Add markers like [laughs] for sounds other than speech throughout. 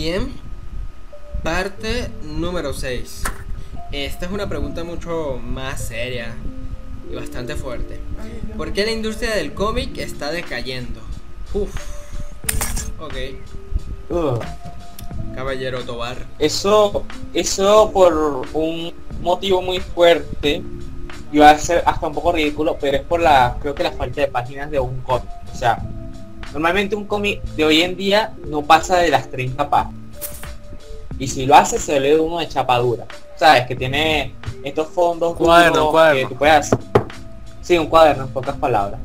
Bien, parte número 6. Esta es una pregunta mucho más seria y bastante fuerte. ¿Por qué la industria del cómic está decayendo? Uf. Ok. Uh, Caballero Tobar. eso, eso por un motivo muy fuerte y va a ser hasta un poco ridículo, pero es por la, creo que la falta de páginas de un cómic. O sea, normalmente un cómic de hoy en día no pasa de las 30 páginas. Y si lo hace, se lee uno de chapadura. ¿Sabes? Que tiene estos fondos Cuaderno, cuaderno. que tú puedas... Sí, un cuaderno, en pocas palabras.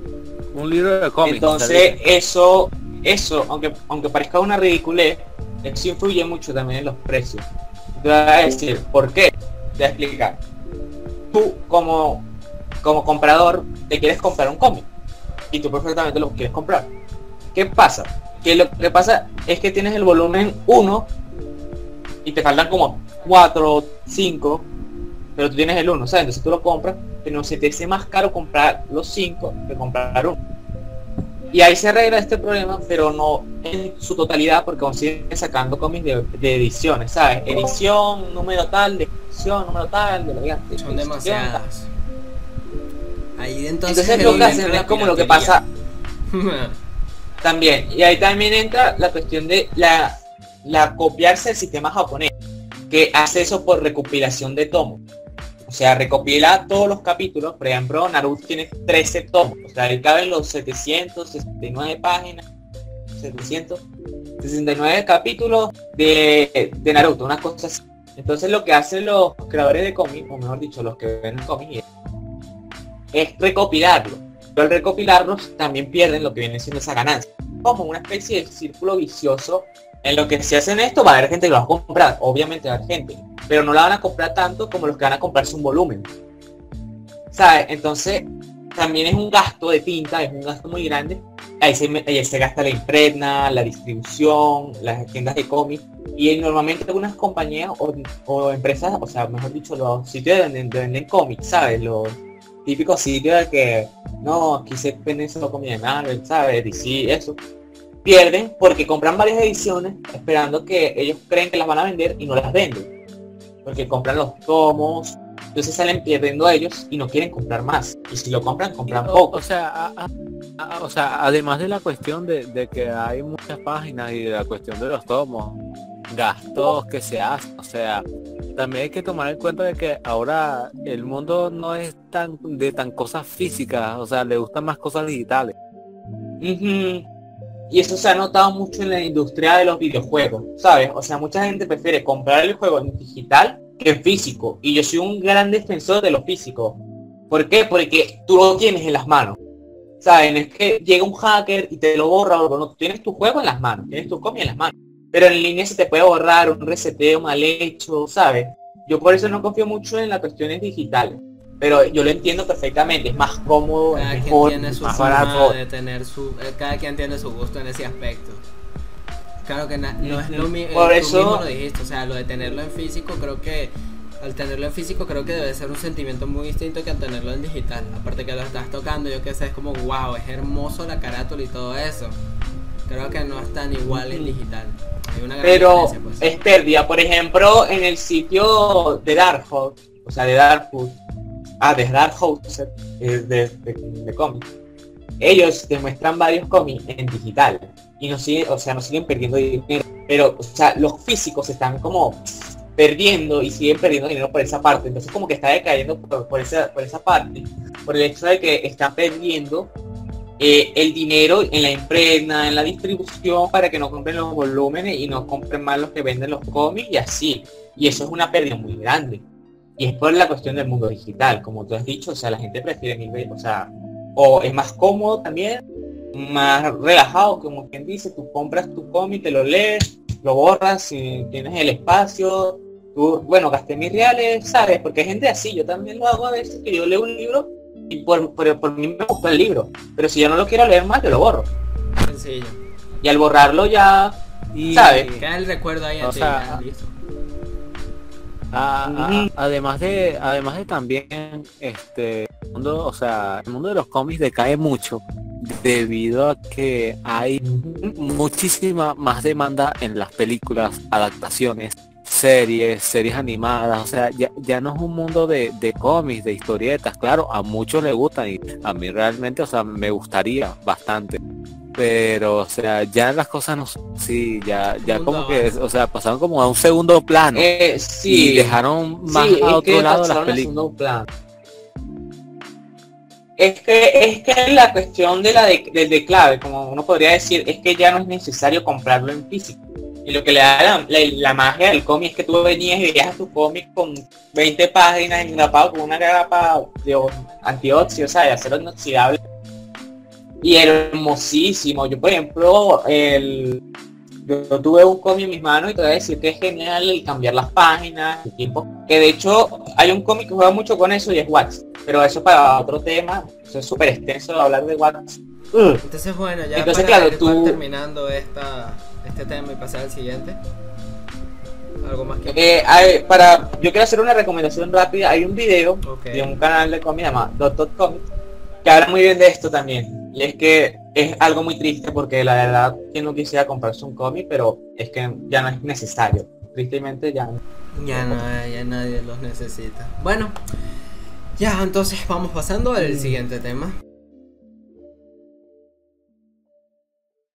Un libro de cómics. Entonces, eso, eso, aunque, aunque parezca una ridiculez, eso influye mucho también en los precios. Te voy a decir, ¿por qué? Te voy a explicar. Tú, como, como comprador, te quieres comprar un cómic. Y tú perfectamente lo quieres comprar. ¿Qué pasa? Que lo que pasa es que tienes el volumen 1 y te faltan como 4, 5, pero tú tienes el 1, ¿sabes? Entonces tú lo compras, pero se te hace más caro comprar los 5 que comprar uno. Y ahí se arregla este problema, pero no en su totalidad, porque aún siguen sacando cómics de, de ediciones, ¿sabes? Edición, número tal, de edición, número tal, de la de Son demasiadas. Ahí entonces, Entonces lo que hacen es como lo que pasa [laughs] también. Y ahí también entra la cuestión de la, la copiarse del sistema japonés, que hace eso por recopilación de tomos. O sea, recopila todos los capítulos. Por ejemplo, Naruto tiene 13 tomos. O sea, ahí caben los 769 páginas. 769 capítulos de, de Naruto, unas cosas así. Entonces lo que hacen los creadores de cómics, o mejor dicho, los que ven cómics, es recopilarlo. Pero al recopilarlos también pierden lo que viene siendo esa ganancia. Como una especie de círculo vicioso en lo que si hacen esto va a haber gente que lo va a comprar, obviamente va a haber gente, pero no la van a comprar tanto como los que van a comprarse un volumen. ¿Sabes? Entonces también es un gasto de tinta, es un gasto muy grande. Ahí se, ahí se gasta la impregna, la distribución, las tiendas de cómics. Y normalmente algunas compañías o, o empresas, o sea, mejor dicho, los sitios donde venden, venden cómics, ¿sabes? Los típicos sitios de que, no, aquí se venden solo cómics de Marvel, ¿sabes? DC, eso. Pierden porque compran varias ediciones esperando que ellos creen que las van a vender y no las venden. Porque compran los tomos, entonces salen perdiendo a ellos y no quieren comprar más. Y si lo compran, compran O, poco. o sea, a- a- a- o sea, además de la cuestión de, de que hay muchas páginas y de la cuestión de los tomos, gastos que se hacen, o sea, también hay que tomar en cuenta de que ahora el mundo no es tan de tan cosas físicas, o sea, le gustan más cosas digitales. Y eso se ha notado mucho en la industria de los videojuegos, ¿sabes? O sea, mucha gente prefiere comprar el juego en digital que en físico. Y yo soy un gran defensor de lo físico. ¿Por qué? Porque tú lo tienes en las manos. ¿Saben? Es que llega un hacker y te lo borra, o no, tienes tu juego en las manos, tienes tu copia en las manos. Pero en línea se te puede borrar un reseteo mal hecho, ¿sabes? Yo por eso no confío mucho en las cuestiones digitales. Pero yo lo entiendo perfectamente, es más cómodo, Cada es quien mejor, tiene es su más barato. de tener su, eh, cada quien tiene su gusto en ese aspecto. Claro que na- no es lo mismo, Por tú eso- mismo lo dijiste, o sea, lo de tenerlo en físico creo que al tenerlo en físico creo que debe ser un sentimiento muy distinto que al tenerlo en digital. Aparte que lo estás tocando, yo que sé, es como wow, es hermoso la carátula y todo eso. Creo que no es tan igual en digital. Pero diferencia, pues. es pérdida. Por ejemplo, en el sitio de Dark Horse, o sea, de Dark Horse, ah, de Dark Horse, eh, de, de, de cómics, ellos te muestran varios cómics en digital y no siguen, o sea, no siguen perdiendo dinero, pero, o sea, los físicos están como perdiendo y siguen perdiendo dinero por esa parte, entonces como que está decayendo por, por esa, por esa parte, por el hecho de que están perdiendo eh, el dinero en la impregna, en la distribución para que no compren los volúmenes y no compren más los que venden los cómics y así. Y eso es una pérdida muy grande. Y es por la cuestión del mundo digital, como tú has dicho, o sea, la gente prefiere mil o sea, o es más cómodo también, más relajado, como quien dice, tú compras tu cómic, te lo lees, lo borras, si tienes el espacio, tú, bueno, gasté mis reales, ¿sabes? Porque hay gente así, yo también lo hago a veces, que yo leo un libro y por, por, por mí me gustó el libro, pero si yo no lo quiero leer más, yo lo borro. sencillo. Y al borrarlo ya, Y, ¿Sabes? Queda el recuerdo ahí O sea, listo. a- a- además de además de también este mundo o sea el mundo de los cómics decae mucho debido a que hay muchísima más demanda en las películas, adaptaciones, series, series animadas, o sea, ya, ya no es un mundo de, de cómics, de historietas, claro, a muchos les gustan y a mí realmente, o sea, me gustaría bastante. Pero, o sea, ya las cosas no sí, ya, ya como que, o sea, pasaron como a un segundo plano Eh, sí. y dejaron más Sí, a otro lado las películas. Es que, es que la cuestión de la de, del declave, como uno podría decir, es que ya no es necesario comprarlo en físico. Y lo que le da la, la- la magia del cómic es que tú venías y veías tu cómic con 20 páginas engrapado con una grapa de antióxido, o sea, de acero inoxidable. Y hermosísimo. Yo, por ejemplo, el, yo, yo tuve un cómic en mis manos y te voy a decir que es genial el cambiar las páginas, el tiempo. Que de hecho hay un cómic que juega mucho con eso y es Wax. Pero eso para otro tema, eso es súper extenso hablar de Wax. Ugh. Entonces bueno, ya Entonces, para claro, tú- terminando esta, este tema y pasar al siguiente. Algo más que... Eh, hay- para, yo quiero hacer una recomendación rápida. Hay un video de un canal de cómic llamado Dot Dot Comic que habla muy bien de esto también. Y es que es algo muy triste porque la verdad quien no quisiera comprarse un cómic, pero es que ya no es necesario. Tristemente ya no. Ya no, ya nadie los necesita. Bueno, ya entonces vamos pasando al siguiente tema.